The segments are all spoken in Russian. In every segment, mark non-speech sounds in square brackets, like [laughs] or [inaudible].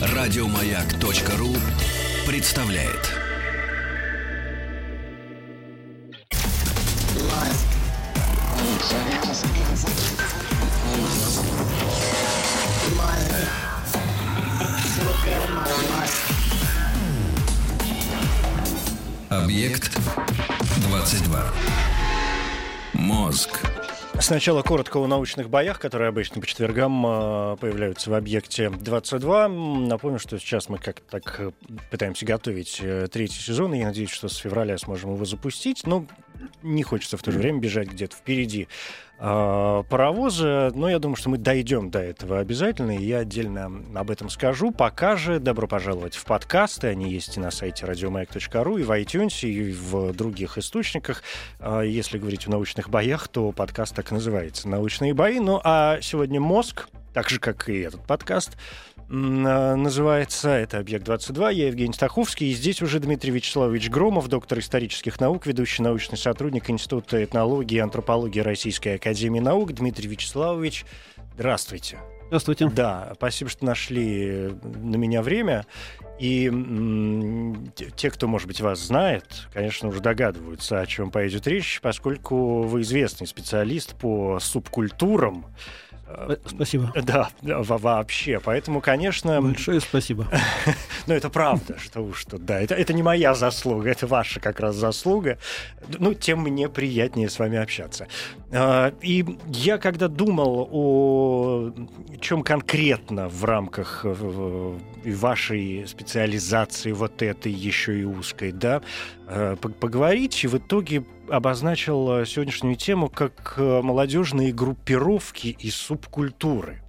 Радиомаяк.ру представляет. Объект 22. Мозг. Сначала коротко о научных боях, которые обычно по четвергам э, появляются в объекте 22. Напомню, что сейчас мы как-то так э, пытаемся готовить э, третий сезон, и я надеюсь, что с февраля сможем его запустить. Но не хочется в то же время бежать где-то впереди э, паровоза, но я думаю, что мы дойдем до этого обязательно, и я отдельно об этом скажу. Пока же добро пожаловать в подкасты, они есть и на сайте radiomayak.ru, и в iTunes, и в других источниках. Э, если говорить о научных боях, то подкаст так называется «Научные бои». Ну а сегодня «Мозг», так же, как и этот подкаст, а, называется. Это «Объект-22». Я Евгений Стаховский. И здесь уже Дмитрий Вячеславович Громов, доктор исторических наук, ведущий научный сотрудник Института этнологии и антропологии Российской Академии Наук. Дмитрий Вячеславович, здравствуйте. Здравствуйте. Да, спасибо, что нашли на меня время. И те, кто, может быть, вас знает, конечно, уже догадываются, о чем пойдет речь, поскольку вы известный специалист по субкультурам, Э, спасибо. [laughs] Да, вообще. Поэтому, конечно... Большое спасибо. [laughs] Ну, это правда, что уж что, да. Это, это не моя заслуга, это ваша как раз заслуга. Ну, тем мне приятнее с вами общаться. А, и я, когда думал о чем конкретно в рамках э, вашей специализации вот этой еще и узкой, да, э, поговорить, и в итоге обозначил э, сегодняшнюю тему как э, молодежные группировки и субкультуры.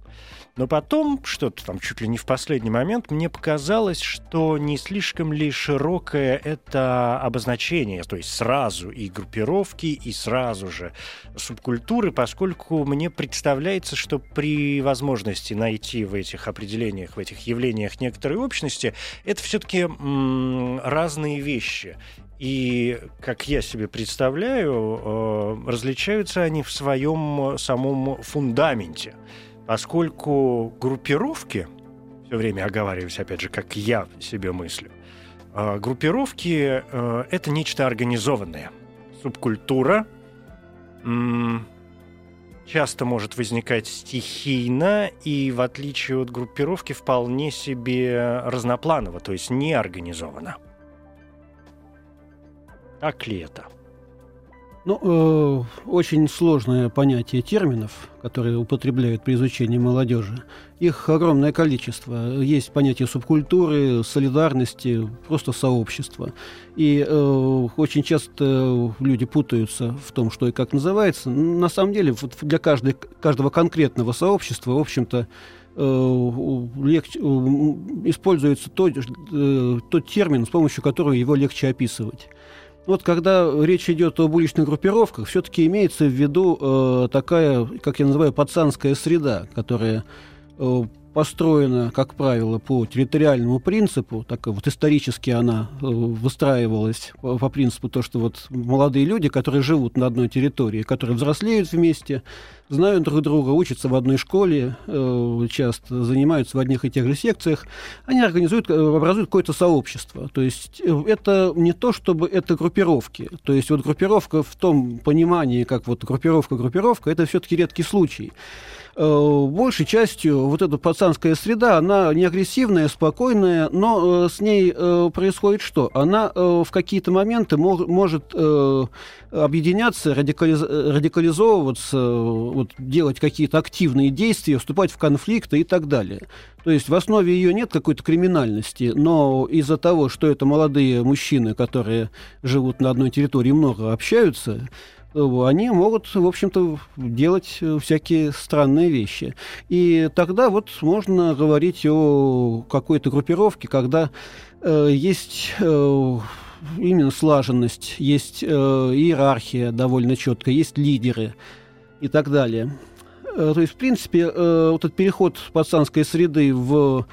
Но потом, что-то там чуть ли не в последний момент, мне показалось, что не слишком ли широкое это обозначение, то есть сразу и группировки, и сразу же субкультуры, поскольку мне представляется, что при возможности найти в этих определениях, в этих явлениях некоторой общности, это все-таки разные вещи. И, как я себе представляю, э, различаются они в своем самом фундаменте. Поскольку группировки, все время оговариваюсь, опять же, как я себе мыслю, э, группировки э, — это нечто организованное. Субкультура часто может возникать стихийно и, в отличие от группировки, вполне себе разнопланово, то есть неорганизованно. Это? Ну, э, очень сложное понятие терминов, которые употребляют при изучении молодежи. Их огромное количество. Есть понятие субкультуры, солидарности, просто сообщества. И э, очень часто люди путаются в том, что и как называется. На самом деле, вот для каждой, каждого конкретного сообщества, в общем-то, э, легче, используется тот, э, тот термин, с помощью которого его легче описывать. Вот когда речь идет об уличных группировках, все-таки имеется в виду э, такая, как я называю, пацанская среда, которая э, построена, как правило, по территориальному принципу, так вот исторически она э, выстраивалась по, принципу то, что вот молодые люди, которые живут на одной территории, которые взрослеют вместе, знают друг друга, учатся в одной школе, э, часто занимаются в одних и тех же секциях, они организуют, э, образуют какое-то сообщество. То есть это не то, чтобы это группировки. То есть вот группировка в том понимании, как вот группировка-группировка, это все-таки редкий случай. Э, большей частью вот эта пацанская среда, она не агрессивная, спокойная, но э, с ней э, происходит что? Она в какие-то моменты может объединяться, радикализ... радикализовываться, вот, делать какие-то активные действия, вступать в конфликты и так далее. То есть в основе ее нет какой-то криминальности, но из-за того, что это молодые мужчины, которые живут на одной территории, много общаются, они могут, в общем-то, делать э, всякие странные вещи. И тогда вот можно говорить о какой-то группировке, когда э, есть э, именно слаженность, есть э, иерархия довольно четкая, есть лидеры и так далее. Э, то есть, в принципе, э, вот этот переход пацанской среды в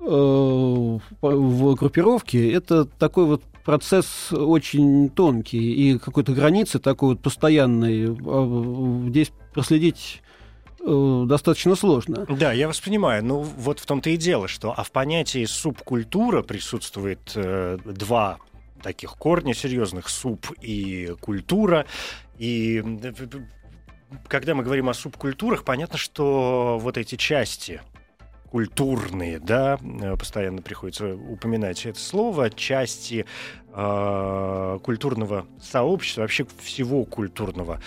в группировке это такой вот процесс очень тонкий, и какой-то границы такой вот постоянной а, здесь проследить э, достаточно сложно. Да, я воспринимаю. Ну, вот в том-то и дело, что а в понятии субкультура присутствует э, два таких корня серьезных суп и культура. И когда мы говорим о субкультурах, понятно, что вот эти части культурные, да, э, постоянно приходится упоминать это слово, части э, культурного сообщества, вообще всего культурного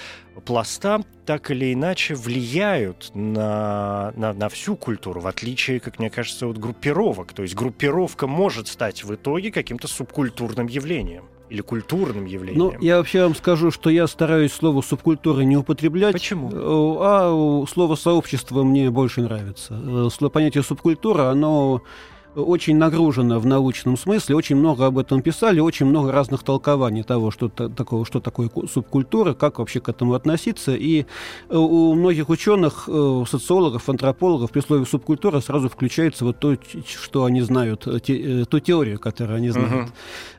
пласта, так или иначе влияют на, на, на всю культуру, в отличие, как мне кажется, от группировок. То есть группировка может стать в итоге каким-то субкультурным явлением или культурным явлением. Ну, я вообще вам скажу, что я стараюсь слово субкультура не употреблять. Почему? Э, а слово сообщество мне больше нравится. Э, понятие субкультура, оно очень нагружена в научном смысле, очень много об этом писали, очень много разных толкований того, что, такого, что такое субкультура, как вообще к этому относиться. И э, у многих ученых, э, социологов, антропологов при слове субкультура сразу включается вот то, что они знают, э, те, ту теорию, которую они знают.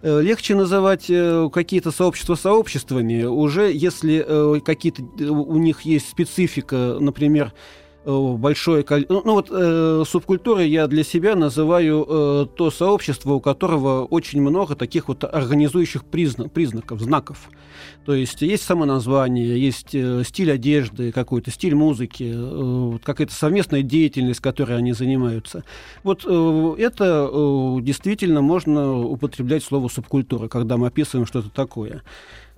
Угу. Легче называть какие-то сообщества сообществами, уже если какие-то у них есть специфика, например, большое количество... Ну, ну вот э, субкультурой я для себя называю э, то сообщество, у которого очень много таких вот организующих признак, признаков, знаков. То есть есть самоназвание, есть э, стиль одежды какой-то, стиль музыки, э, какая-то совместная деятельность, которой они занимаются. Вот э, это э, действительно можно употреблять слово субкультура, когда мы описываем что-то такое.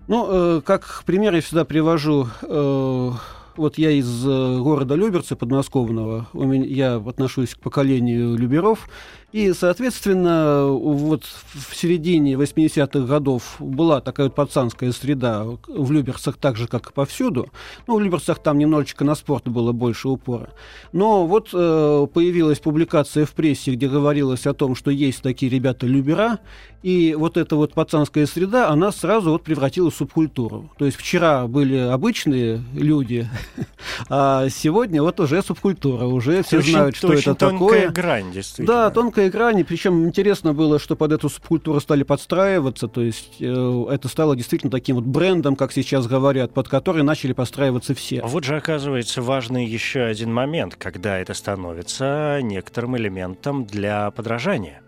Ну, э, как пример я всегда привожу... Э, вот я из э, города Люберцы подмосковного, у меня, я отношусь к поколению люберов, и, соответственно, вот в середине 80-х годов была такая вот пацанская среда в Люберцах так же, как и повсюду. Ну, в Люберцах там немножечко на спорт было больше упора. Но вот э, появилась публикация в прессе, где говорилось о том, что есть такие ребята-любера, и вот эта вот пацанская среда, она сразу вот превратилась в субкультуру. То есть вчера были обычные люди, [laughs] а сегодня вот уже субкультура, уже все знают, что это такое. грань, действительно. Да, тонкая грани, причем интересно было, что под эту субкультуру стали подстраиваться, то есть э, это стало действительно таким вот брендом, как сейчас говорят, под который начали подстраиваться все. Вот же оказывается важный еще один момент, когда это становится некоторым элементом для подражания.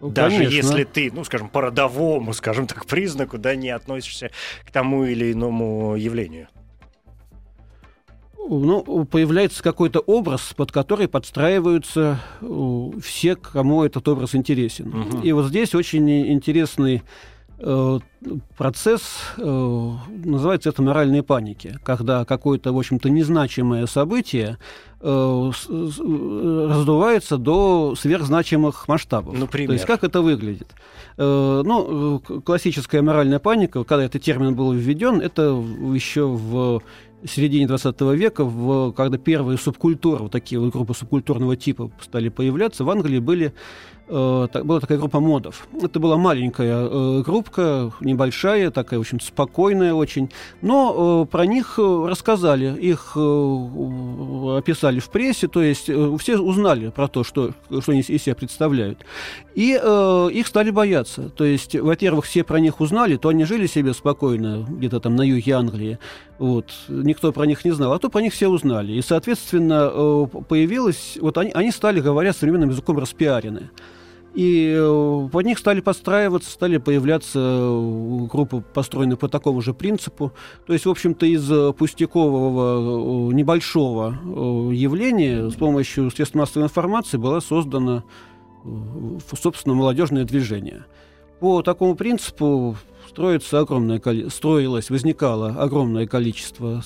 Ну, Даже Конечно. если ты, ну, скажем, по родовому, скажем так, признаку, да, не относишься к тому или иному явлению ну, появляется какой-то образ, под который подстраиваются э, все, кому этот образ интересен. Угу. И вот здесь очень интересный э, процесс, э, называется это моральной паники, когда какое-то, в общем-то, незначимое событие раздувается до сверхзначимых масштабов. Например? То есть как это выглядит? Ну, классическая моральная паника, когда этот термин был введен, это еще в середине 20 века, в, когда первые субкультуры, вот такие вот группы субкультурного типа стали появляться, в Англии были Э, была такая группа модов. Это была маленькая э, группка, небольшая, такая, в общем спокойная очень. Но э, про них рассказали, их описали в прессе, то есть все узнали про то, что, что они из себя представляют. И их стали бояться. То есть, во-первых, все про них узнали, то они жили себе спокойно где-то там на юге Англии. Вот. Никто про них не знал, а то про них все узнали. И, соответственно, появилось... Вот они, они стали, говоря современным языком, распиарены. И э, под них стали подстраиваться, стали появляться э, группы, построенные по такому же принципу. То есть, в общем-то, из э, пустякового небольшого явления с помощью средств массовой информации было создано, собственно, молодежное движение. По такому принципу строится огромное строилось, возникало огромное количество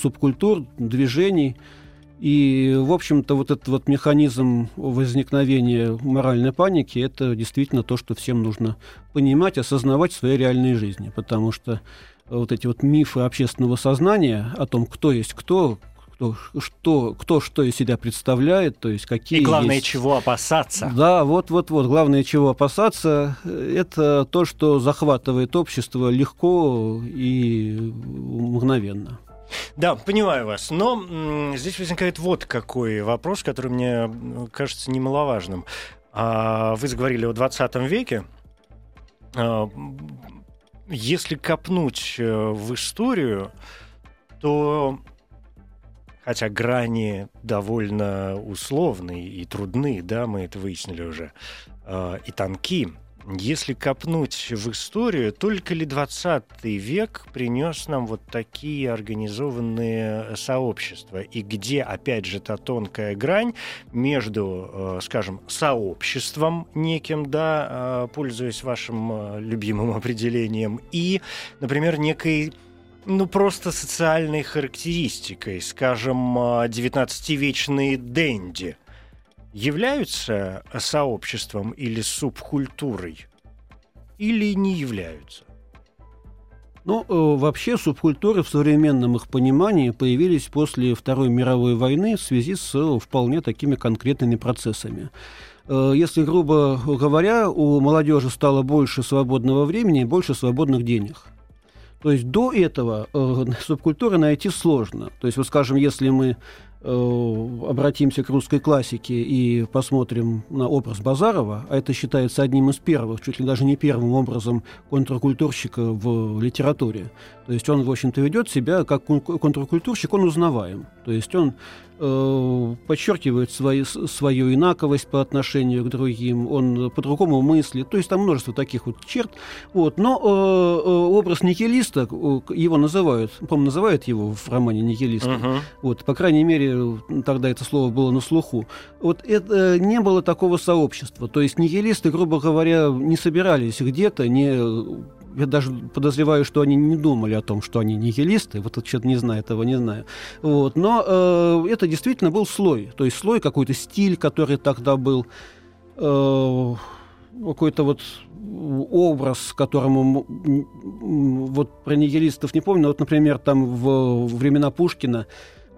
субкультур, движений – и, в общем-то, вот этот вот механизм возникновения моральной паники, это действительно то, что всем нужно понимать, осознавать в своей реальной жизни. Потому что вот эти вот мифы общественного сознания о том, кто есть кто, кто что, кто что из себя представляет, то есть какие. И главное, есть... чего опасаться. Да, вот, вот, вот. Главное, чего опасаться, это то, что захватывает общество легко и мгновенно. Да, понимаю вас. Но здесь возникает вот какой вопрос, который мне кажется немаловажным. А, вы заговорили о 20 веке. А, если копнуть э, в историю, то хотя грани довольно условные и трудны, да, мы это выяснили уже, э, и тонки. Если копнуть в историю, только ли 20 век принес нам вот такие организованные сообщества? И где, опять же, та тонкая грань между, э, скажем, сообществом неким, да, э, пользуясь вашим э, любимым определением, и, например, некой ну, просто социальной характеристикой, скажем, 19-вечные денди – являются сообществом или субкультурой, или не являются? Ну, э, вообще субкультуры в современном их понимании появились после Второй мировой войны в связи с э, вполне такими конкретными процессами. Э, если, грубо говоря, у молодежи стало больше свободного времени и больше свободных денег. То есть до этого [laughs] субкультуры найти сложно. То есть, вот скажем, если мы Э, обратимся к русской классике и посмотрим на образ Базарова, а это считается одним из первых, чуть ли даже не первым образом контркультурщика в литературе. То есть он, в общем-то, ведет себя как контркультурщик, он узнаваем. То есть он э, подчеркивает свои, свою инаковость по отношению к другим, он по-другому мыслит. То есть там множество таких вот черт. Вот. Но э, э образ нихилиста, его называют, по-моему, называют его в романе нихилистом. Uh-huh. Вот, по крайней мере, тогда это слово было на слуху. Вот это не было такого сообщества. То есть нихилисты, грубо говоря, не собирались где-то, не я даже подозреваю, что они не думали о том, что они нигилисты, вот что-то не знаю, этого не знаю. Вот. Но э, это действительно был слой, то есть слой, какой-то стиль, который тогда был, э, какой-то вот образ, которому вот про нигилистов не помню, но вот, например, там в времена Пушкина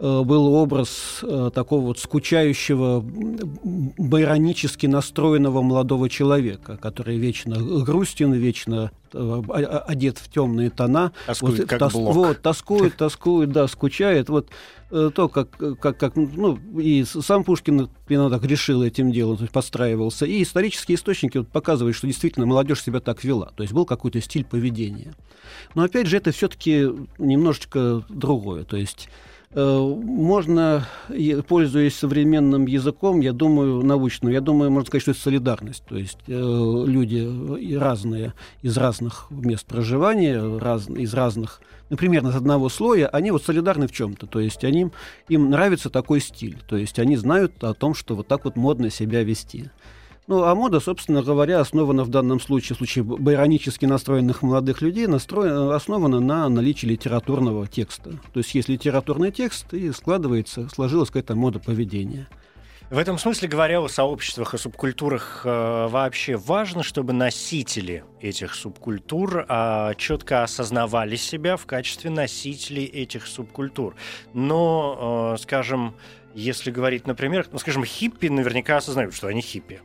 был образ э, такого вот скучающего, байронически настроенного молодого человека, который вечно грустен, вечно э, одет в темные тона. Тоскует, вот, как тос, блок. Вот, тоскует, тоскует, да, скучает. Вот то, как, как, как ну, и сам Пушкин именно так решил этим делом, то есть подстраивался. И исторические источники вот показывают, что действительно молодежь себя так вела. То есть был какой-то стиль поведения. Но опять же, это все-таки немножечко другое. То есть Э, можно, пользуясь современным языком, я думаю, научным, я думаю, можно сказать, что это солидарность. То есть э, люди разные, из разных мест проживания, раз, из разных, например, из одного слоя, они вот солидарны в чем-то. То есть они, им нравится такой стиль. То есть они знают о том, что вот так вот модно себя вести. Ну, а мода, собственно говоря, основана в данном случае, в случае байронически настроенных молодых людей, настроена, основана на наличии литературного текста. То есть есть литературный текст, и складывается, сложилась какая-то мода поведения. В этом смысле, говоря о сообществах и субкультурах, э, вообще важно, чтобы носители этих субкультур э, четко осознавали себя в качестве носителей этих субкультур. Но, э, скажем, если говорить, например, ну, скажем, хиппи наверняка осознают, что они хиппи.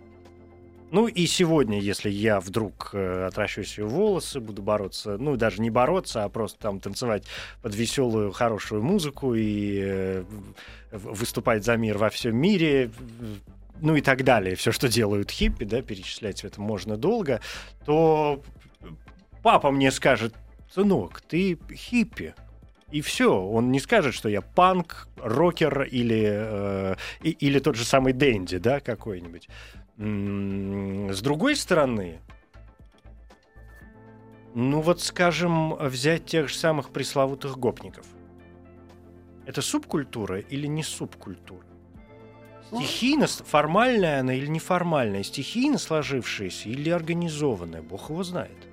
Ну и сегодня, если я вдруг э, отращу себе волосы, буду бороться, ну даже не бороться, а просто там танцевать под веселую, хорошую музыку и э, выступать за мир во всем мире, ну и так далее, все, что делают хиппи, да, перечислять это можно долго, то папа мне скажет, сынок, ты хиппи. И все, он не скажет, что я панк, рокер или, э, или тот же самый Дэнди, да, какой-нибудь. С другой стороны, ну вот, скажем, взять тех же самых пресловутых гопников. Это субкультура или не субкультура? Ну, стихийно, формальная она или неформальная, стихийно сложившаяся или организованная, бог его знает.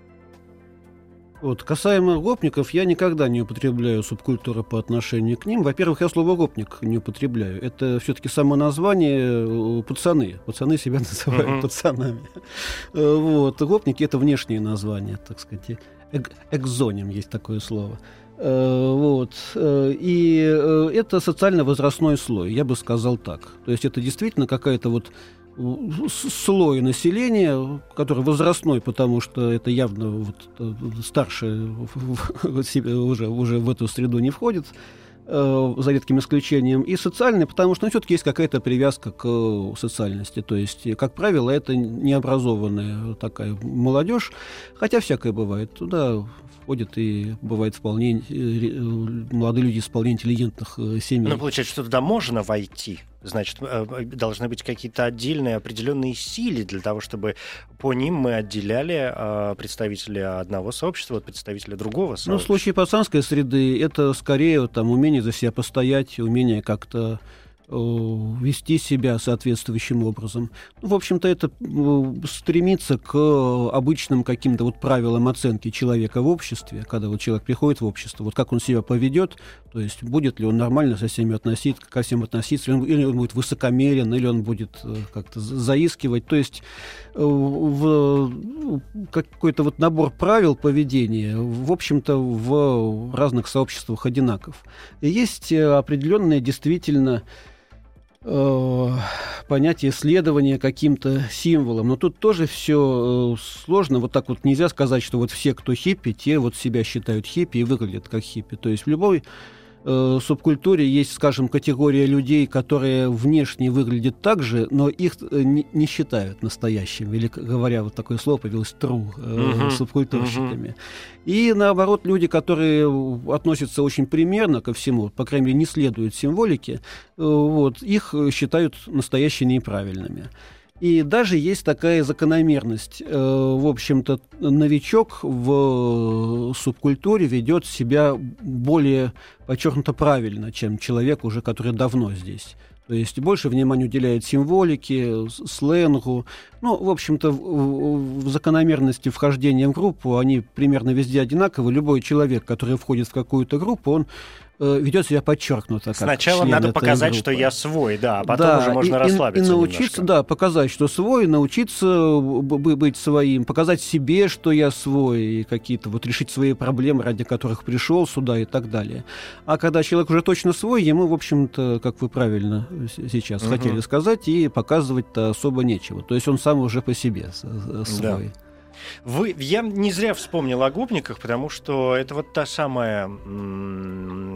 Вот, касаемо гопников, я никогда не употребляю субкультуры по отношению к ним. Во-первых, я слово гопник не употребляю. Это все-таки само название э, пацаны. Пацаны себя [laughs] называют uh-huh. пацанами. Э, вот. Гопники это внешнее название, так сказать. Эк- экзоним есть такое слово. Э, вот. И это социально-возрастной слой, я бы сказал так. То есть это действительно какая-то вот слой населения, который возрастной, потому что это явно вот, э, старшее уже, уже в эту среду не входит, э, за редким исключением, и социальные, потому что ну, все-таки есть какая-то привязка к э, социальности. То есть, как правило, это необразованная такая молодежь, хотя всякое бывает. Туда входят и бывает вполне э, молодые люди из вполне интеллигентных семей. Ну, получается, что туда можно войти? Значит, должны быть какие-то отдельные определенные силы для того, чтобы по ним мы отделяли представителя одного сообщества от представителя другого сообщества. Ну, в случае пацанской среды это скорее там, умение за себя постоять, умение как-то Э, вести себя соответствующим образом. Ну, в общем-то, это э, стремится к обычным каким-то вот правилам оценки человека в обществе, когда вот человек приходит в общество, вот как он себя поведет, то есть будет ли он нормально со всеми относиться, ко всем относиться, или он, или он будет высокомерен, или он будет э, как-то заискивать. То есть в какой-то вот набор правил поведения, в общем-то, в разных сообществах одинаков. И есть определенные действительно Э, понятие исследования каким-то символом. Но тут тоже все э, сложно. Вот так вот нельзя сказать, что вот все, кто хиппи, те вот себя считают хиппи и выглядят как хиппи. То есть в любой э, субкультуре есть, скажем, категория людей, которые внешне выглядят так же, но их э, не, не считают настоящими, или, говоря вот такое слово появилось, true, э, uh-huh. субкультурщиками. Uh-huh. И, наоборот, люди, которые относятся очень примерно ко всему, по крайней мере, не следуют символике, э, вот, их считают настоящими и правильными. И даже есть такая закономерность. Э, в общем-то, новичок в субкультуре ведет себя более подчеркнуто правильно, чем человек уже, который давно здесь. То есть больше внимания уделяет символике, сленгу. Ну, в общем-то, в, в закономерности вхождения в группу они примерно везде одинаковы. Любой человек, который входит в какую-то группу, он Э, ведет себя подчеркнуто. Как Сначала надо показать, группы. что я свой, да, а потом да, уже можно и, расслабиться. И научиться, немножко. да, показать, что свой, научиться быть своим, показать себе, что я свой, и какие-то вот решить свои проблемы, ради которых пришел сюда и так далее. А когда человек уже точно свой, ему, в общем-то, как вы правильно сейчас угу. хотели сказать, и показывать-то особо нечего. То есть он сам уже по себе свой. Да. Вы, я не зря вспомнил о губниках, потому что это вот та самая,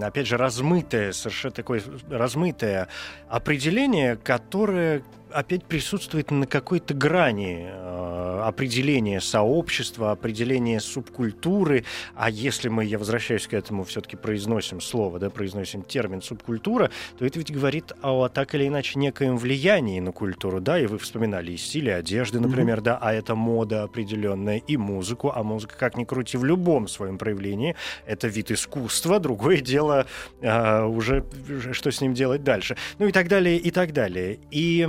опять же, размытое, совершенно такое размытое определение, которое опять присутствует на какой-то грани э, определения сообщества, определения субкультуры. А если мы, я возвращаюсь к этому, все-таки произносим слово, да, произносим термин субкультура, то это ведь говорит о так или иначе некоем влиянии на культуру, да, и вы вспоминали и стили одежды, например, mm-hmm. да, а это мода определенная, и музыку, а музыка, как ни крути, в любом своем проявлении, это вид искусства, другое дело э, уже, что с ним делать дальше. Ну и так далее, и так далее. И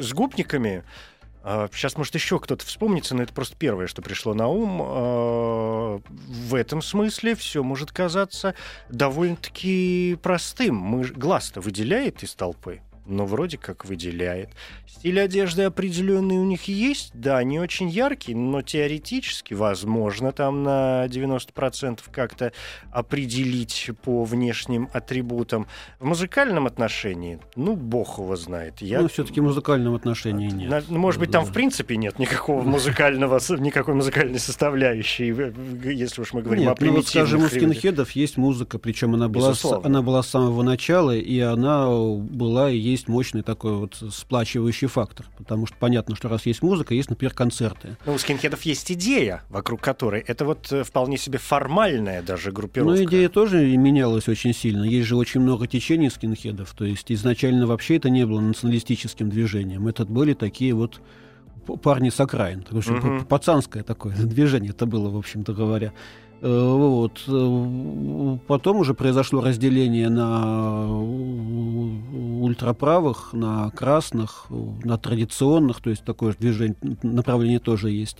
с губниками Сейчас, а, может, еще кто-то вспомнится, но это просто первое, что пришло на ум. А, в этом смысле все может казаться довольно-таки простым. Мы, глаз-то выделяет из толпы но вроде как выделяет. Стиль одежды определенный у них есть, да, не очень яркий, но теоретически, возможно, там на 90% как-то определить по внешним атрибутам. В музыкальном отношении, ну, бог его знает. Я... Ну, все-таки в музыкальном отношении нет. На, ну, может быть, там в принципе нет никакого музыкального, никакой музыкальной составляющей, если уж мы говорим нет, о примитивных. Ну, вот, скажем, у скинхедов есть музыка, причем она была, она была с самого начала, и она была и есть есть мощный такой вот сплачивающий фактор. Потому что понятно, что раз есть музыка, есть, например, концерты. Ну, у скинхедов есть идея, вокруг которой это вот э, вполне себе формальная даже группировка. Ну, идея тоже менялась очень сильно. Есть же очень много течений скинхедов. То есть изначально вообще это не было националистическим движением. Это были такие вот парни с окраин. В общем, угу. пацанское такое [laughs] движение это было, в общем-то говоря. Э, вот. Э, потом уже произошло разделение на ультраправых, на красных, на традиционных, то есть такое же движение, направление тоже есть.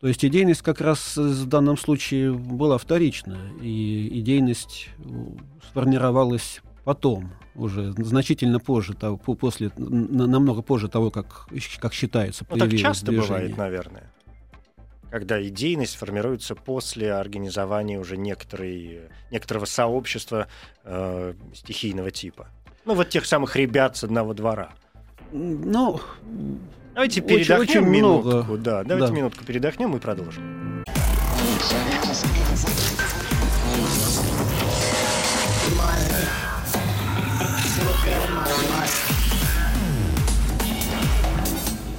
То есть идейность как раз в данном случае была вторичная, и идейность сформировалась потом, уже значительно позже, того, после, намного позже того, как, как считается, ну, так часто движение. бывает, наверное когда идейность формируется после организования уже некоторой, некоторого сообщества э, стихийного типа. Ну, вот тех самых ребят с одного двора. Ну, давайте передохнем очень, очень минутку. Много. Да, давайте да. минутку передохнем и продолжим.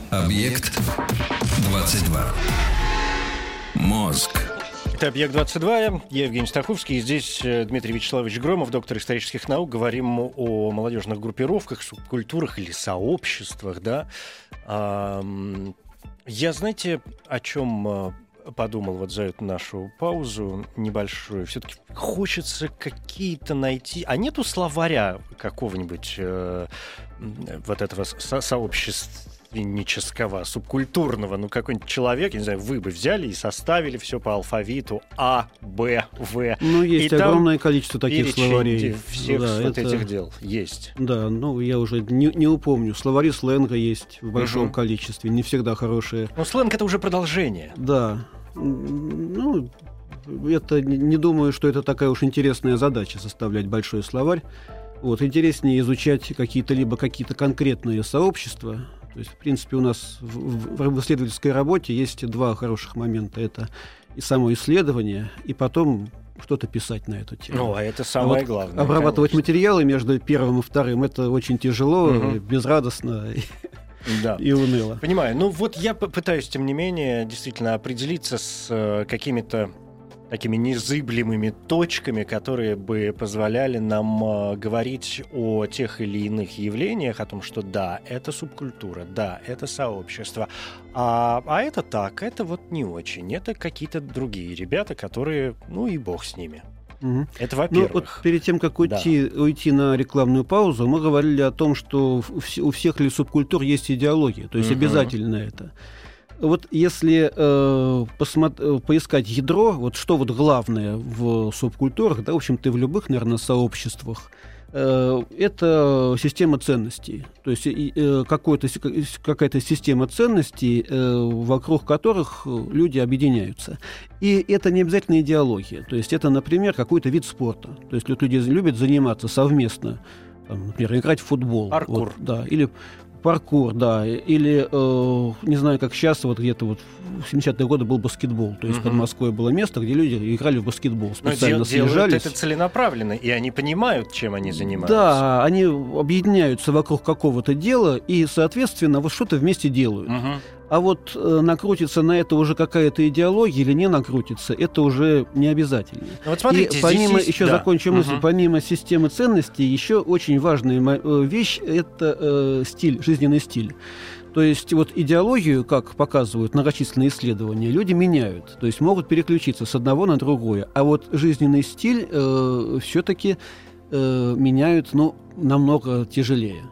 Объект 22. Мозг. Это «Объект-22». Я Евгений Стаховский. И здесь э, Дмитрий Вячеславович Громов, доктор исторических наук. Говорим о молодежных группировках, субкультурах или сообществах, да. Я, знаете, о чем э, подумал вот за эту нашу паузу небольшую. Все-таки хочется какие-то найти... А нету словаря какого-нибудь э, вот этого со сообщества родственнического, субкультурного, ну какой-нибудь человек, я не знаю, вы бы взяли и составили все по алфавиту А, Б, В. Ну, есть и огромное количество таких словарей. всех да, вот это... этих дел есть. Да, ну я уже не, не упомню. Словари сленга есть в большом угу. количестве, не всегда хорошие. Но сленг это уже продолжение. Да. Ну, это не думаю, что это такая уж интересная задача составлять большой словарь. Вот, интереснее изучать какие-то либо какие-то конкретные сообщества, то есть, в принципе, у нас в, в, в исследовательской работе есть два хороших момента. Это и само исследование, и потом что-то писать на эту тему. Ну, а это самое а вот главное. Обрабатывать конечно. материалы между первым и вторым это очень тяжело, угу. безрадостно [laughs] да. и уныло. Понимаю. Ну вот я пытаюсь, тем не менее, действительно определиться с э, какими-то такими незыблемыми точками, которые бы позволяли нам э, говорить о тех или иных явлениях, о том, что да, это субкультура, да, это сообщество, а, а это так, это вот не очень, это какие-то другие ребята, которые, ну и бог с ними. Угу. Это во-первых. Ну, вот перед тем, как уйти, да. уйти на рекламную паузу, мы говорили о том, что у всех ли субкультур есть идеология, то есть угу. обязательно это вот если э, посмотри, э, поискать ядро, вот что вот главное в субкультурах, да, в общем-то, в любых, наверное, сообществах, э, это система ценностей. То есть э, какая-то система ценностей, э, вокруг которых люди объединяются. И это не обязательно идеология. То есть это, например, какой-то вид спорта. То есть люди любят заниматься совместно там, например, играть в футбол. Паркур. Вот, да, или Паркур, да. Или, э, не знаю, как сейчас, вот где-то вот в 70-е годы был баскетбол. То есть угу. под Москвой было место, где люди играли в баскетбол. Специально Но дел, съезжались. это целенаправленно, и они понимают, чем они занимаются. Да, они объединяются вокруг какого-то дела, и, соответственно, вот что-то вместе делают. Угу. А вот э, накрутится на это уже какая-то идеология или не накрутится, это уже не обязательно. Ну вот смотрите, и помимо, здесь еще да. закончу мысль, угу. помимо системы ценностей, еще очень важная э, вещь – это э, стиль, жизненный стиль. То есть вот идеологию, как показывают многочисленные исследования, люди меняют, то есть могут переключиться с одного на другое. А вот жизненный стиль э, все-таки э, меняют ну, намного тяжелее.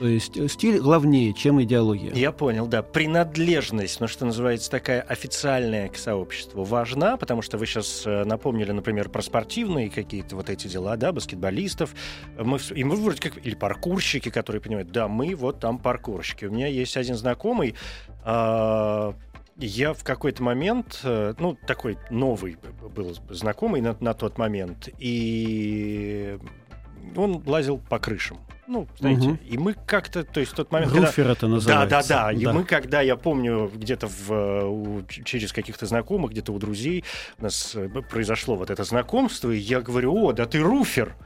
То есть э, стиль главнее, чем идеология. Я понял, да. Принадлежность, ну что называется, такая официальная к сообществу важна, потому что вы сейчас э, напомнили, например, про спортивные какие-то вот эти дела, да, баскетболистов. Мы, и мы вроде как, или паркурщики, которые понимают, да, мы вот там паркурщики. У меня есть один знакомый, э, я в какой-то момент, э, ну, такой новый был знакомый на, на тот момент, и он лазил по крышам. Ну, знаете, угу. и мы как-то, то есть тот момент... Руфер когда... это называется. Да, да, да. И мы, когда, я помню, где-то в, у, через каких-то знакомых, где-то у друзей у нас э, произошло вот это знакомство, и я говорю, о, да ты руфер.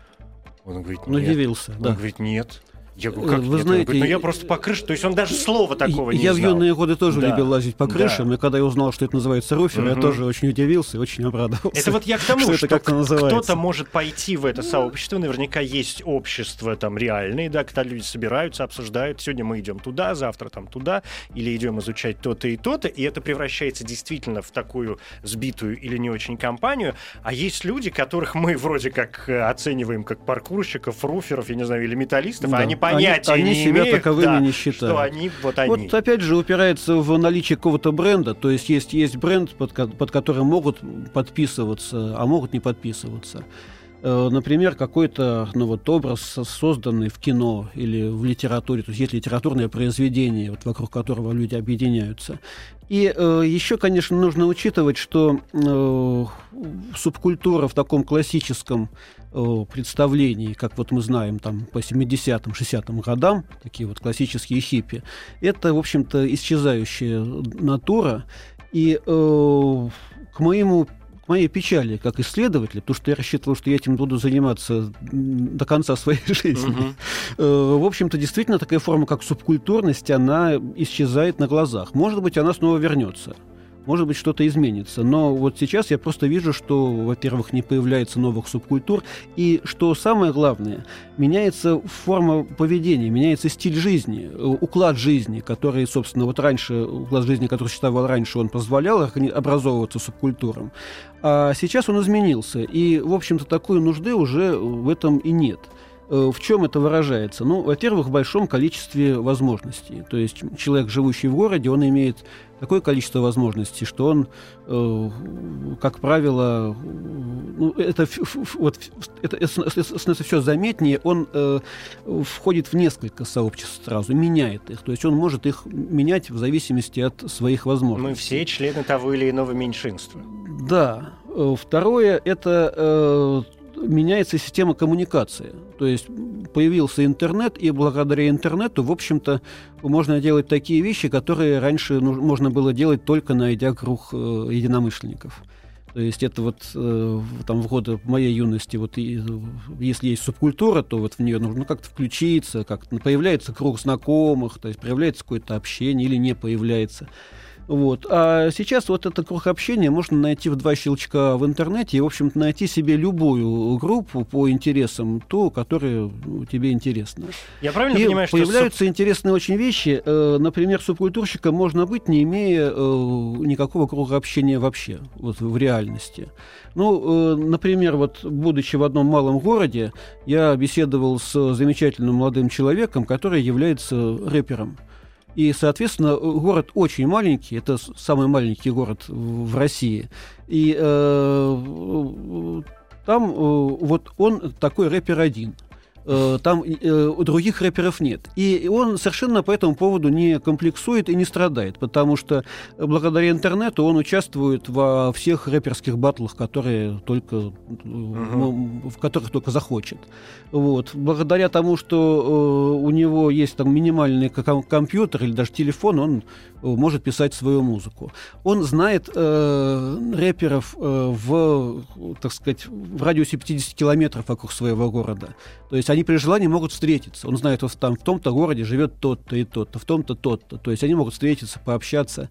Он говорит, нет. Он удивился, Он да. говорит, нет. Я говорю, как Вы нет? знаете, говорит, ну я просто по крыше. То есть он даже слова такого я не знал. Я в юные годы тоже да. любил лазить по крышам, да. и когда я узнал, что это называется руфер, угу. я тоже очень удивился и очень обрадовался. Это вот я к [laughs] тому, что, что кто-то может пойти в это сообщество, наверняка есть общество там реальные, да, когда люди собираются, обсуждают, сегодня мы идем туда, завтра там туда, или идем изучать то-то и то-то, и это превращается действительно в такую сбитую или не очень компанию, а есть люди, которых мы вроде как э, оцениваем как паркурщиков, руферов, я не знаю, или металлистов, да. а они понятия они, они не себя имеют, таковыми да, не считают. Что они, вот они. Вот опять же упирается в наличие какого-то бренда, то есть есть, есть бренд, под, под которым могут подписываться, а могут не подписываться. Э, например, какой-то ну, вот, образ, созданный в кино или в литературе, то есть есть литературное произведение, вот, вокруг которого люди объединяются. И э, еще, конечно, нужно учитывать, что э, субкультура в таком классическом э, представлении, как вот мы знаем там по 70-м, 60-м годам, такие вот классические хиппи, это, в общем-то, исчезающая натура. И э, к моему к моей печали как исследователя, потому что я рассчитывал, что я этим буду заниматься до конца своей [laughs] жизни. Uh-huh. В общем-то, действительно, такая форма, как субкультурность, она исчезает на глазах. Может быть, она снова вернется может быть, что-то изменится. Но вот сейчас я просто вижу, что, во-первых, не появляется новых субкультур, и, что самое главное, меняется форма поведения, меняется стиль жизни, э, уклад жизни, который, собственно, вот раньше, уклад жизни, который существовал раньше, он позволял образовываться субкультурам. А сейчас он изменился, и, в общем-то, такой нужды уже в этом и нет. Э, в чем это выражается? Ну, во-первых, в большом количестве возможностей. То есть человек, живущий в городе, он имеет такое количество возможностей, что он, э, как правило, ну, это, вот, это, это становится все заметнее, он э, входит в несколько сообществ сразу, меняет их. То есть он может их менять в зависимости от своих возможностей. Мы все члены того или иного меньшинства. Да. Э, второе – это э, меняется система коммуникации. То есть появился интернет, и благодаря интернету, в общем-то, можно делать такие вещи, которые раньше ну, можно было делать только найдя круг э, единомышленников. То есть это вот э, там в годы моей юности, вот и, если есть субкультура, то вот в нее нужно как-то включиться, как-то появляется круг знакомых, то есть появляется какое-то общение или не появляется. Вот. А сейчас вот это круг общения можно найти в два щелчка в интернете и, в общем-то, найти себе любую группу по интересам, ту, которая ну, тебе интересна. Я правильно и понимаю, что... появляются суб... интересные очень вещи. Э, например, субкультурщиком можно быть, не имея э, никакого круга общения вообще, вот в реальности. Ну, э, например, вот будучи в одном малом городе, я беседовал с замечательным молодым человеком, который является рэпером. И, соответственно, город очень маленький, это самый маленький город в России. И э, там э, вот он такой рэпер один. Э, там э, других рэперов нет. И он совершенно по этому поводу не комплексует и не страдает, потому что благодаря интернету он участвует во всех рэперских батлах, которые только, uh-huh. в которых только захочет. Вот. Благодаря тому, что у него есть там минимальный компьютер или даже телефон, он может писать свою музыку. Он знает э, рэперов э, в, так сказать, в радиусе 50 километров вокруг своего города. То есть они при желании могут встретиться. Он знает, вот там в том-то городе живет тот-то и тот-то, в том-то тот-то. То есть они могут встретиться, пообщаться.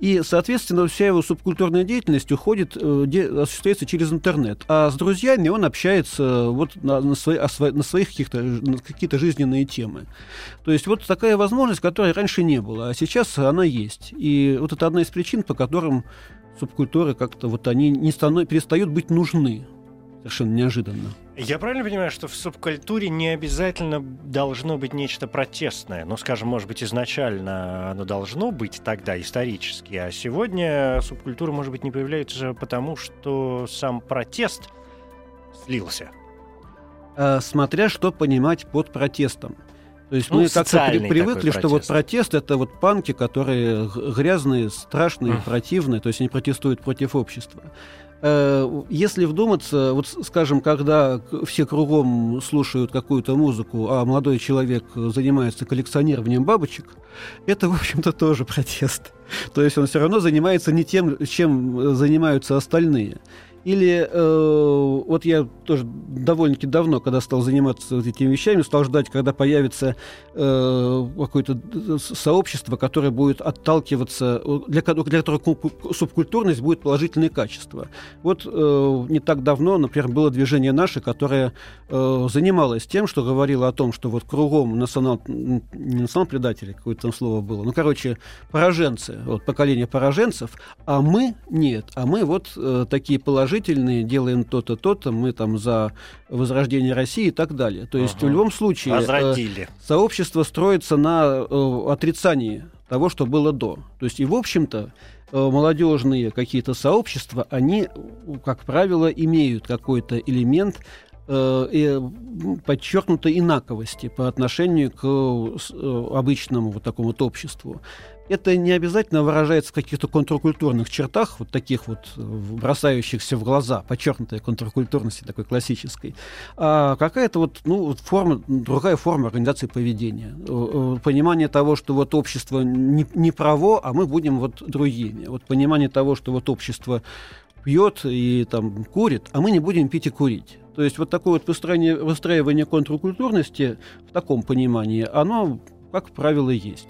И, соответственно, вся его субкультурная деятельность уходит, э, де, осуществляется через интернет. А с друзьями он общается вот на, на, свои, на своих каких-то какие-то жизненные темы. То есть вот такая возможность, которой раньше не было, а сейчас она есть. И вот это одна из причин, по которым субкультуры как-то вот они не станов... перестают быть нужны совершенно неожиданно. Я правильно понимаю, что в субкультуре не обязательно должно быть нечто протестное? Ну, скажем, может быть, изначально оно должно быть тогда исторически, а сегодня субкультура, может быть, не появляется потому, что сам протест слился? А, смотря что понимать под протестом. То есть ну, мы как-то при, привыкли, что вот протест это вот панки, которые грязные, страшные, mm. противные, то есть они протестуют против общества. Э, если вдуматься, вот, скажем, когда все кругом слушают какую-то музыку, а молодой человек занимается коллекционированием бабочек, это, в общем-то, тоже протест. То есть он все равно занимается не тем, чем занимаются остальные. Или э, вот я тоже довольно-таки давно, когда стал заниматься вот этими вещами, стал ждать, когда появится э, какое-то сообщество, которое будет отталкиваться, для, для которого субкультурность будет положительное качество. Вот э, не так давно, например, было движение «Наше», которое э, занималось тем, что говорило о том, что вот кругом национал, не национал-предатели, какое-то там слово было, ну, короче, пораженцы, вот, поколение пораженцев, а мы нет, а мы вот э, такие положения положительные, делаем то-то, то-то, мы там за возрождение России и так далее. То есть ага. в любом случае э, сообщество строится на э, отрицании того, что было до. То есть и в общем-то э, молодежные какие-то сообщества, они, как правило, имеют какой-то элемент э, подчеркнутой инаковости по отношению к обычному вот такому вот обществу это не обязательно выражается в каких-то контркультурных чертах, вот таких вот э, бросающихся в глаза, подчеркнутой контркультурности такой классической, а какая-то вот, ну, форма, другая форма организации поведения. Э, э, понимание того, что вот общество не, не право, а мы будем вот другими. Вот понимание того, что вот общество пьет и там курит, а мы не будем пить и курить. То есть вот такое вот выстраивание, выстраивание контркультурности в таком понимании, оно, как правило, есть.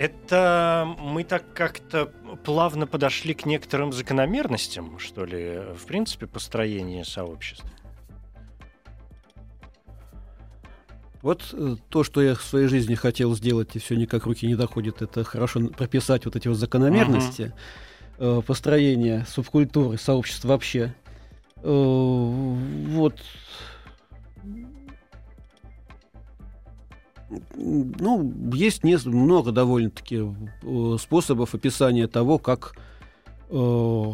Это мы так как-то плавно подошли к некоторым закономерностям, что ли, в принципе, построения сообщества. Вот э, то, что я в своей жизни хотел сделать, и все никак руки не доходит, это хорошо прописать вот эти вот закономерности uh-huh. построения субкультуры, сообщества вообще. Э, вот ну, есть не, много довольно-таки способов описания того, как э,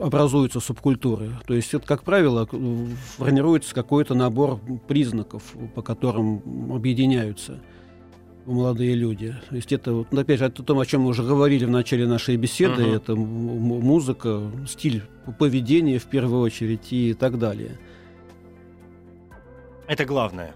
образуются субкультуры. То есть это, как правило, формируется какой-то набор признаков, по которым объединяются молодые люди. То есть это, вот, опять же, о том, о чем мы уже говорили в начале нашей беседы, uh-huh. это музыка, стиль поведения в первую очередь и так далее. Это главное.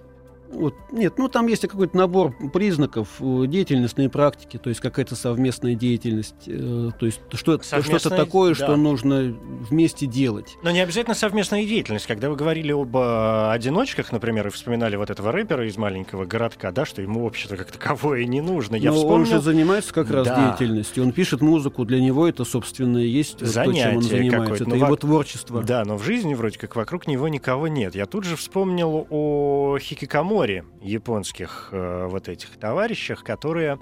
Вот, нет, ну там есть какой-то набор признаков э, деятельностной практики, то есть какая-то совместная деятельность, э, то есть что, что-то такое, да. что нужно вместе делать. Но не обязательно совместная деятельность. Когда вы говорили об э, одиночках, например, и вспоминали вот этого рэпера из маленького городка, да, что ему общество как таковое не нужно. Я Но вспомнил... он же занимается как раз да. деятельностью, он пишет музыку, для него это, собственно, есть Занятие то, чем он занимается, это его творчество. Да, но в жизни вроде как вокруг него никого нет. Я тут же вспомнил о Хикикамо море японских э, вот этих товарищах, которые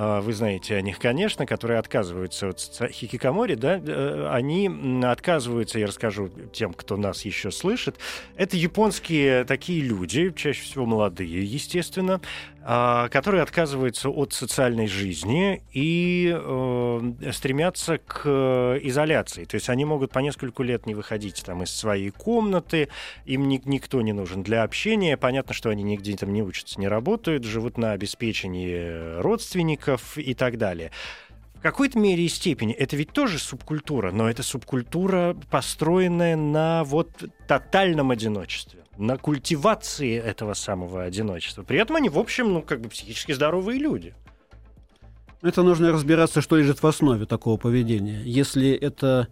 а, вы знаете о них, конечно, которые отказываются от хикикамори, да, э, они отказываются, я расскажу тем, кто нас еще слышит. Это японские такие люди, чаще всего молодые, естественно, которые отказываются от социальной жизни и э, стремятся к изоляции. То есть они могут по нескольку лет не выходить там из своей комнаты, им ни, никто не нужен для общения. Понятно, что они нигде там не учатся, не работают, живут на обеспечении родственников, и так далее. В какой-то мере и степени это ведь тоже субкультура, но это субкультура, построенная на вот тотальном одиночестве, на культивации этого самого одиночества. При этом они, в общем, ну, как бы психически здоровые люди. Это нужно разбираться, что лежит в основе такого поведения. Если это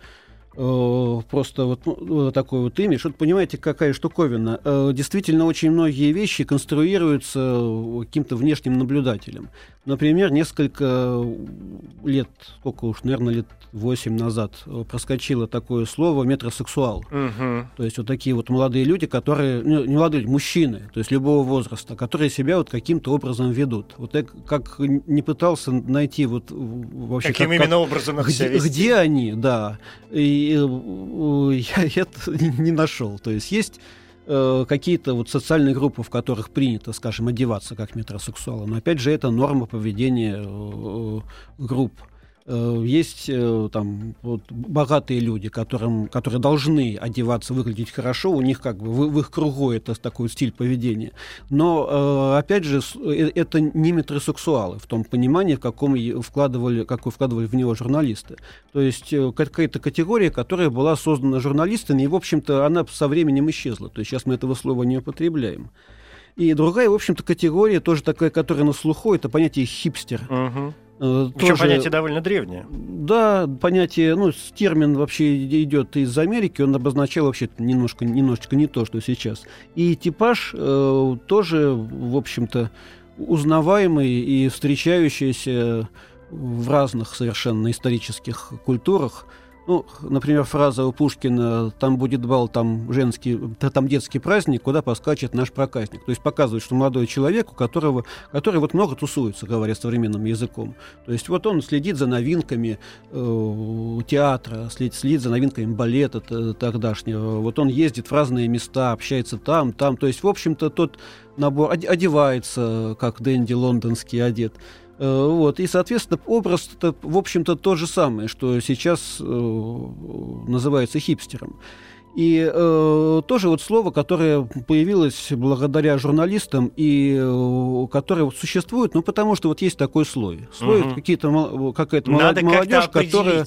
просто вот ну, такой вот имидж. Вот понимаете, какая штуковина. Э, действительно, очень многие вещи конструируются каким-то внешним наблюдателем. Например, несколько лет, сколько уж, наверное, лет 8 назад э, проскочило такое слово метросексуал. Угу. То есть вот такие вот молодые люди, которые, ну, не молодые, мужчины, то есть любого возраста, которые себя вот каким-то образом ведут. Вот я как не пытался найти вот вообще... Каким как, именно как, образом где, где они, да. И э, я [laughs] это не нашел. То есть есть э, какие-то вот социальные группы, в которых принято, скажем, одеваться как метросексуалы. Но опять же, это норма поведения э, групп. Э, есть э, там вот, богатые люди, которым, которые должны одеваться, выглядеть хорошо, у них как бы в, в их кругу это такой стиль поведения. Но, э, опять же, это не метросексуалы в том понимании, в каком вкладывали, какой вкладывали в него журналисты. То есть какая-то категория, которая была создана журналистами, и, в общем-то, она со временем исчезла. То есть сейчас мы этого слова не употребляем. И другая, в общем-то, категория, тоже такая, которая на слуху, это понятие хипстер. Uh-huh Причем тоже, понятие довольно древнее. Да, понятие, ну, термин вообще идет из Америки, он обозначал вообще немножко, немножечко не то, что сейчас. И типаж э, тоже, в общем-то, узнаваемый и встречающийся в разных совершенно исторических культурах. Ну, например, фраза у Пушкина «там будет бал, там женский, там детский праздник, куда поскачет наш проказник». То есть показывает, что молодой человек, у которого, который вот много тусуется, говоря современным языком. То есть вот он следит за новинками э, театра, следит, следит за новинками балета тогдашнего. Вот он ездит в разные места, общается там, там. То есть, в общем-то, тот набор одевается, как Дэнди лондонский одет. Э, вот, и, соответственно, образ, это, в общем-то, то же самое, что сейчас э, называется хипстером. И э, тоже вот слово, которое появилось благодаря журналистам и э, которое вот существует, ну потому что вот есть такой слой. Слой угу. какие-то какая-то молодежь, которая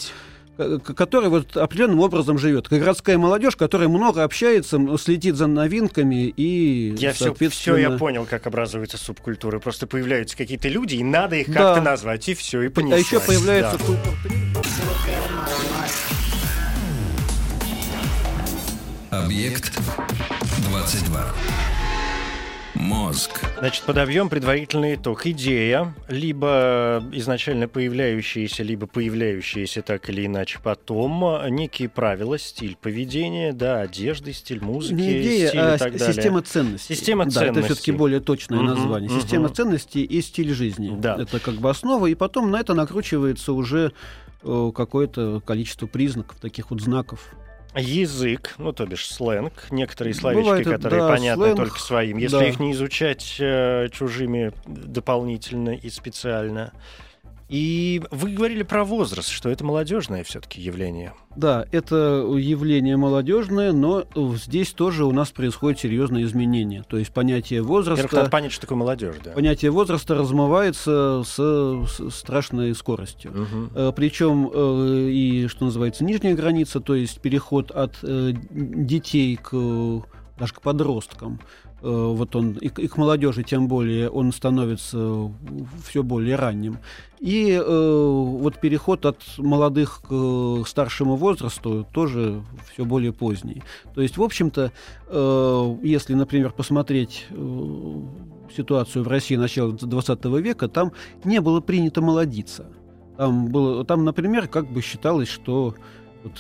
которая вот определенным образом живет. Городская молодежь, которая много общается, следит за новинками и, я соответственно... Все, все я понял, как образуются субкультуры. Просто появляются какие-то люди, и надо их как-то да. назвать, и все, и понеслась. А еще появляется да. культура... Объект 22. Мозг. Значит, подобьем предварительный итог. Идея, либо изначально появляющаяся, либо появляющаяся так или иначе потом, некие правила, стиль поведения, да, одежды, стиль музыки, Не идея, стиль а и так далее. система ценностей. Система да, ценностей. это все-таки более точное название. мгм. Система ценностей и стиль жизни. Да. Это как бы основа, и потом на это накручивается уже э, какое-то количество признаков, таких вот знаков. Язык, ну, то бишь сленг, некоторые словечки, Бывает, которые да, понятны сленг, только своим. Если да. их не изучать э, чужими дополнительно и специально. И вы говорили про возраст, что это молодежное все-таки явление. Да, это явление молодежное, но здесь тоже у нас происходит серьезные изменения. То есть понятие возраста... Во-первых, надо понять, что такое молодежь, да. Понятие возраста размывается с, с страшной скоростью. Мгм. Э, Причем э, и, что называется, нижняя граница, то есть переход от э, детей к даже к подросткам, вот он и, и к молодежи тем более он становится все более ранним. И э, вот переход от молодых к э, старшему возрасту тоже все более поздний. То есть, в общем-то, э, если, например, посмотреть э, ситуацию в России начала 20 века, там не было принято молодиться. Там, было, там, например, как бы считалось, что вот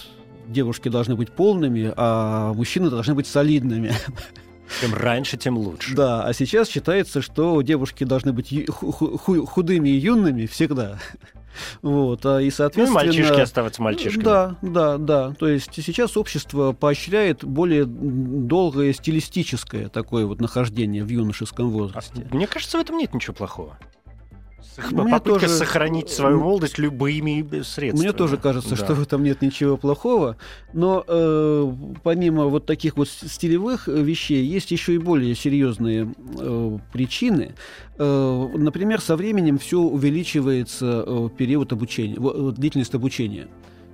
девушки должны быть полными, а мужчины должны быть солидными. [laughs] Чем раньше, тем лучше. Да, а сейчас считается, что девушки должны быть худыми и юными всегда. [laughs] Вот, а и, Ну и соответственно... мальчишки оставаться мальчишками. Да, да, да. То есть сейчас общество поощряет более долгое стилистическое такое вот нахождение в юношеском А возрасте. Мне кажется, в этом нет ничего плохого. Мне Попытка тоже- сохранить свою молодость любыми средствами. Мне тоже кажется, Да. что в этом нет ничего плохого, но э, помимо вот таких вот стилевых э, вещей есть еще и более серьезные э, причины. Э, например, со временем все увеличивается э, период обучения, э, длительность обучения.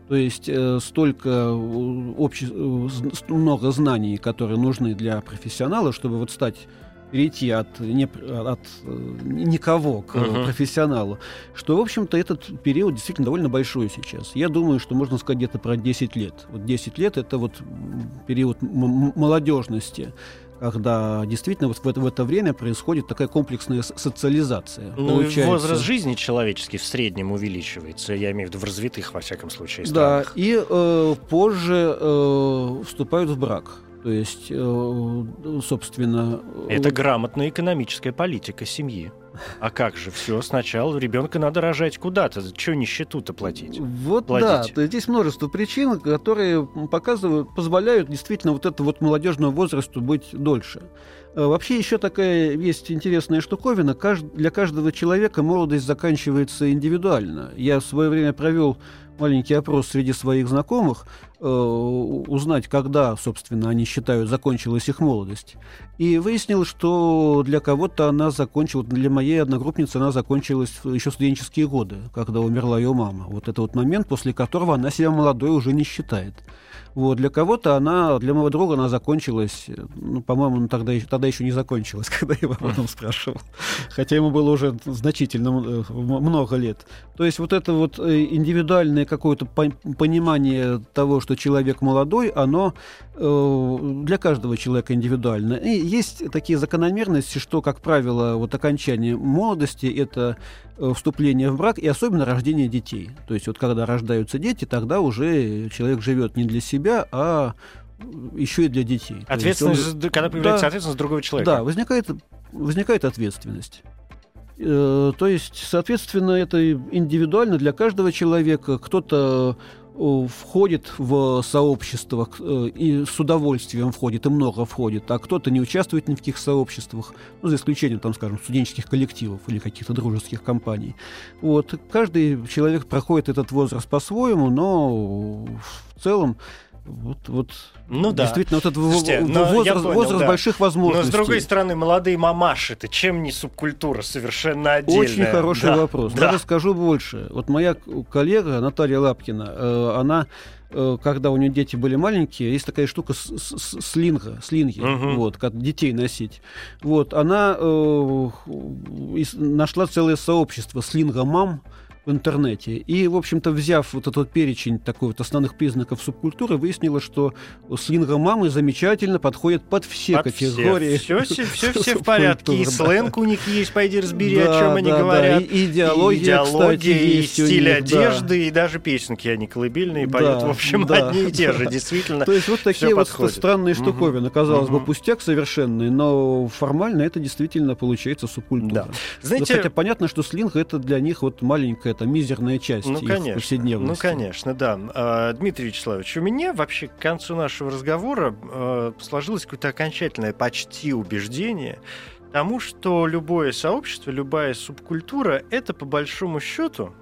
То есть э, столько э, обще- э, много знаний, которые нужны для профессионала, чтобы вот стать перейти от, не, от э, никого к Мгм. профессионалу, что, в общем-то, этот период действительно довольно большой сейчас. Я думаю, что можно сказать где-то про 10 лет. Вот 10 лет – это вот период молодежности, когда действительно вот в это, в это время происходит такая комплексная социализация. Ну, Получается- возраст жизни человеческий в среднем увеличивается, я имею в виду в развитых, во всяком случае, Да, странах. и э, позже э, вступают в брак. То есть, э, собственно... Это вот- грамотная экономическая политика семьи. А как же, все, сначала ребенка надо рожать куда-то. Чего нищету-то платить? Вот платить. да, здесь множество причин, которые показывают, позволяют действительно вот это вот молодежному возрасту быть дольше. Э, Вообще еще такая есть интересная штуковина. Для каждого человека молодость заканчивается индивидуально. Я в свое время провел маленький опрос среди своих знакомых, э, узнать, когда, собственно, они считают, закончилась их молодость. И выяснилось, что для кого-то она закончилась, для моей одногруппницы она закончилась еще студенческие годы, когда умерла ее мама. Вот это вот момент, после которого она себя молодой уже не считает. Вот, для кого-то она, для моего друга она закончилась, э, ну, по-моему, ну, тогда, тогда еще не закончилась, [laughs] когда я его об этом спрашивал. Хотя ему было уже значительно э, много лет. То есть вот это вот э, индивидуальное какое-то пон- понимание того, что человек молодой, оно для каждого человека индивидуально. И есть такие закономерности, что, как правило, вот окончание молодости – это вступление в брак и особенно рождение детей. То есть вот когда рождаются дети, тогда уже человек живет не для себя, а еще и для детей. Он- Ответственность, за- когда появляется Да. ответственность другого человека. да, возникает, возникает ответственность. Э, То есть, соответственно, это индивидуально для каждого человека. Кто-то э, входит в сообщество э, и с удовольствием входит, и много входит, а кто-то не участвует ни в каких сообществах, ну, за исключением, там, скажем, студенческих коллективов или каких-то дружеских компаний. Вот. Каждый человек проходит этот возраст по-своему, но в целом Вот, вот ну да. Действительно, вот этот Слушайте, возраст, понял, возраст да. больших возможностей. Но с другой стороны, молодые мамаши, это чем не субкультура совершенно отдельная? Очень хороший да. вопрос. Да. Даже скажу больше. Вот моя коллега Наталья Лапкина, э, она э, когда у нее дети были маленькие, есть такая штука с, с, слинга, слинги, угу. вот, как детей носить. Вот, она э, нашла целое сообщество слинга мам, в интернете. И, в общем-то, взяв вот этот перечень такой вот основных признаков субкультуры, выяснилось, что слингомамы замечательно подходят под все под категории. Все, все, все, все в порядке. И сленг у них есть, пойди разбери, да, о чем да, они да, говорят. И идеология, и, идеология, кстати, и стиль них, одежды, да. и даже песенки они колыбельные поют. Да, в общем, да, одни и те же, [laughs] действительно. То есть вот такие вот подходит. странные штуковины. Казалось бы, пустяк совершенный, но формально это действительно получается субкультура. Знаете, хотя понятно, что слинг это для них вот маленькая это мизерная часть ну, их конечно, повседневности. Ну, конечно, да. А, Дмитрий Вячеславович, у меня вообще к концу нашего разговора а, сложилось какое-то окончательное почти убеждение тому, что любое сообщество, любая субкультура — это по большому счету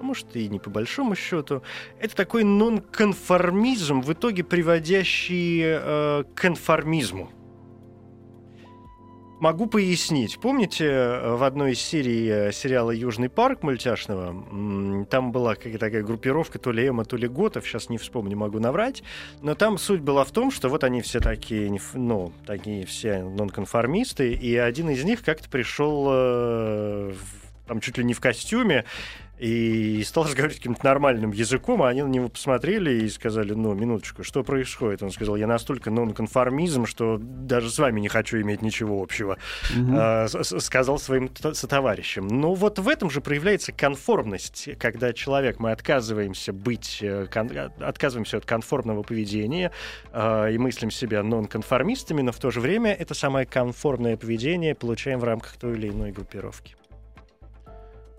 а может и не по большому счету, это такой нонконформизм, в итоге приводящий э, к конформизму. Могу пояснить. Помните, э, в одной из серий э, сериала «Южный парк» мультяшного, там была какая-то такая группировка, то ли Эма, то ли Готов, сейчас не вспомню, могу наврать, но там суть была в том, что вот они все такие, ну, такие все нонконформисты, и один из них как-то пришел э, там чуть ли не в костюме, и стал разговаривать каким-то нормальным языком, а они на него посмотрели и сказали, ну, минуточку, что происходит? Он сказал, я настолько нонконформизм, что даже с вами не хочу иметь ничего общего, угу. а, сказал своим сотоварищам. Но вот в этом же проявляется конформность, когда человек, мы отказываемся быть, э, кон, отказываемся от конформного поведения а, и мыслим себя нонконформистами, но в то же время это самое конформное поведение получаем в рамках той или иной группировки.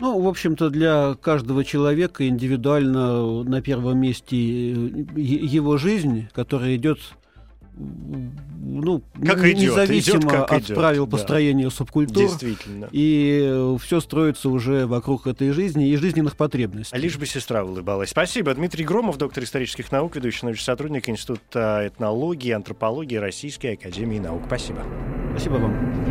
Ну, в общем-то, для каждого человека индивидуально на первом месте э, его жизнь, которая идет ну, как идет, независимо идет, как от идет, правил да. построения субкультур. Действительно. И э, все строится уже вокруг этой жизни и жизненных потребностей. А лишь бы сестра улыбалась. Спасибо. Дмитрий Громов, доктор исторических наук, ведущий научный сотрудник Института этнологии и антропологии Российской Академии Наук. Спасибо. Спасибо вам.